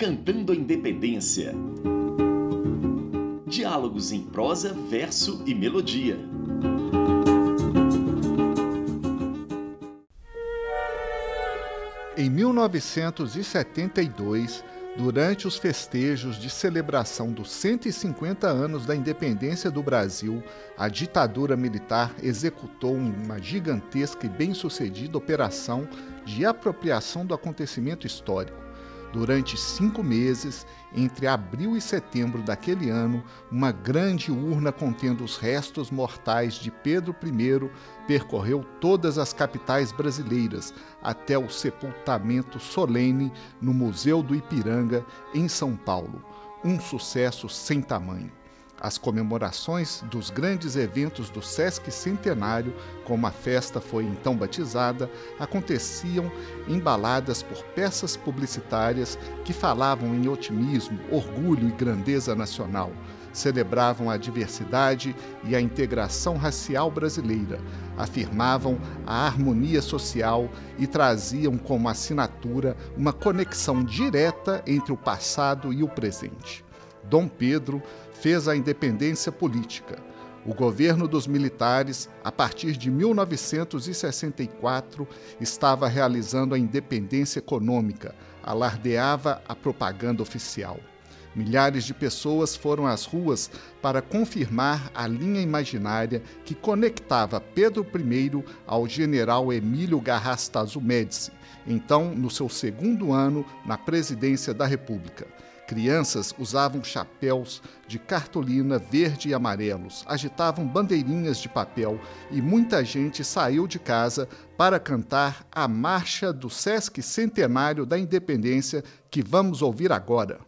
Cantando a Independência. Diálogos em prosa, verso e melodia. Em 1972, durante os festejos de celebração dos 150 anos da independência do Brasil, a ditadura militar executou uma gigantesca e bem-sucedida operação de apropriação do acontecimento histórico Durante cinco meses, entre abril e setembro daquele ano, uma grande urna contendo os restos mortais de Pedro I percorreu todas as capitais brasileiras até o sepultamento solene no Museu do Ipiranga, em São Paulo. Um sucesso sem tamanho. As comemorações dos grandes eventos do Sesc Centenário, como a festa foi então batizada, aconteciam embaladas por peças publicitárias que falavam em otimismo, orgulho e grandeza nacional. Celebravam a diversidade e a integração racial brasileira, afirmavam a harmonia social e traziam como assinatura uma conexão direta entre o passado e o presente. Dom Pedro fez a independência política. O governo dos militares, a partir de 1964, estava realizando a independência econômica, alardeava a propaganda oficial. Milhares de pessoas foram às ruas para confirmar a linha imaginária que conectava Pedro I ao general Emílio Garrastazu Médici, então no seu segundo ano na presidência da República. Crianças usavam chapéus de cartolina verde e amarelos, agitavam bandeirinhas de papel e muita gente saiu de casa para cantar a marcha do Sesc Centenário da Independência que vamos ouvir agora.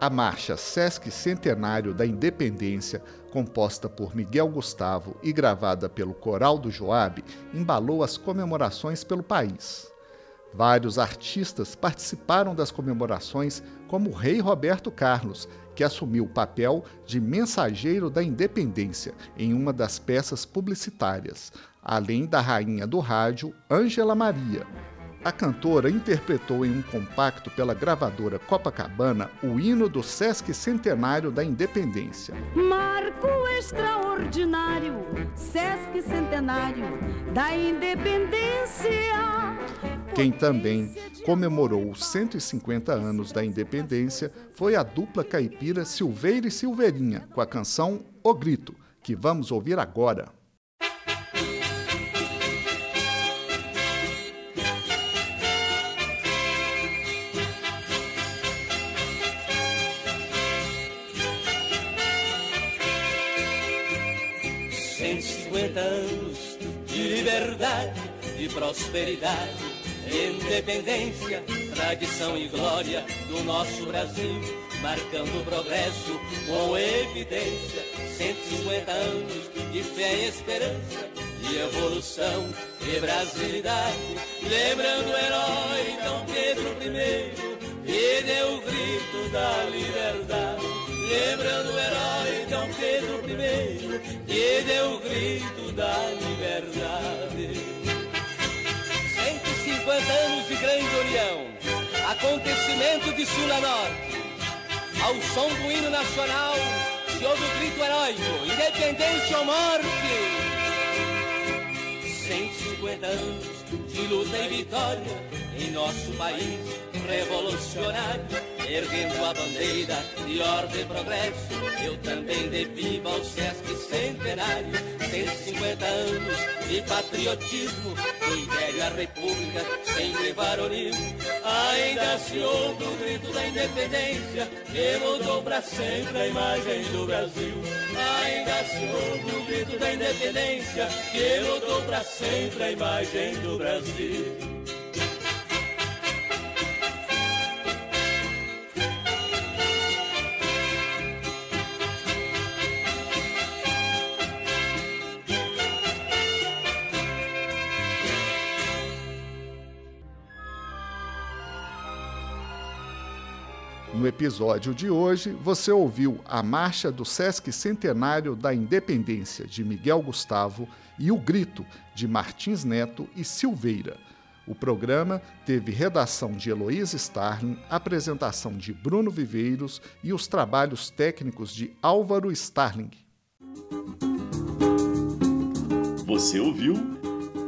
A marcha Sesc Centenário da Independência, composta por Miguel Gustavo e gravada pelo Coral do Joab, embalou as comemorações pelo país. Vários artistas participaram das comemorações, como o rei Roberto Carlos, que assumiu o papel de mensageiro da independência em uma das peças publicitárias, além da rainha do rádio, Ângela Maria. A cantora interpretou em um compacto pela gravadora Copacabana o hino do Sesc Centenário da Independência. Marco extraordinário, Sesc Centenário da Independência. Quem também comemorou os 150 anos da independência foi a dupla caipira Silveira e Silveirinha, com a canção O Grito, que vamos ouvir agora. 150 anos de liberdade e prosperidade, independência, tradição e glória do nosso Brasil, marcando o progresso com evidência. 150 anos de fé e esperança, de evolução e brasilidade, lembrando o herói Dom Pedro I, que deu o grito da liberdade. Lembrando o herói Dom Pedro I, que deu o grito da liberdade. 150 anos de grande união, acontecimento de sul a norte. Ao som do hino nacional, se ouve o grito heróico, independência ou morte. 150 anos de luta e vitória em nosso país revolucionário erguendo a bandeira de ordem e progresso. Eu também dei viva ao Sesc centenário, 150 anos de patriotismo, império a república sempre varonil. Ainda se ouve o grito da independência, que mudou pra sempre a imagem do Brasil. Ainda se ouve o grito da independência, que mudou pra sempre a imagem do Brasil. No episódio de hoje, você ouviu a Marcha do Sesc Centenário da Independência de Miguel Gustavo e o Grito de Martins Neto e Silveira. O programa teve redação de Heloísa Starling, apresentação de Bruno Viveiros e os trabalhos técnicos de Álvaro Starling. Você ouviu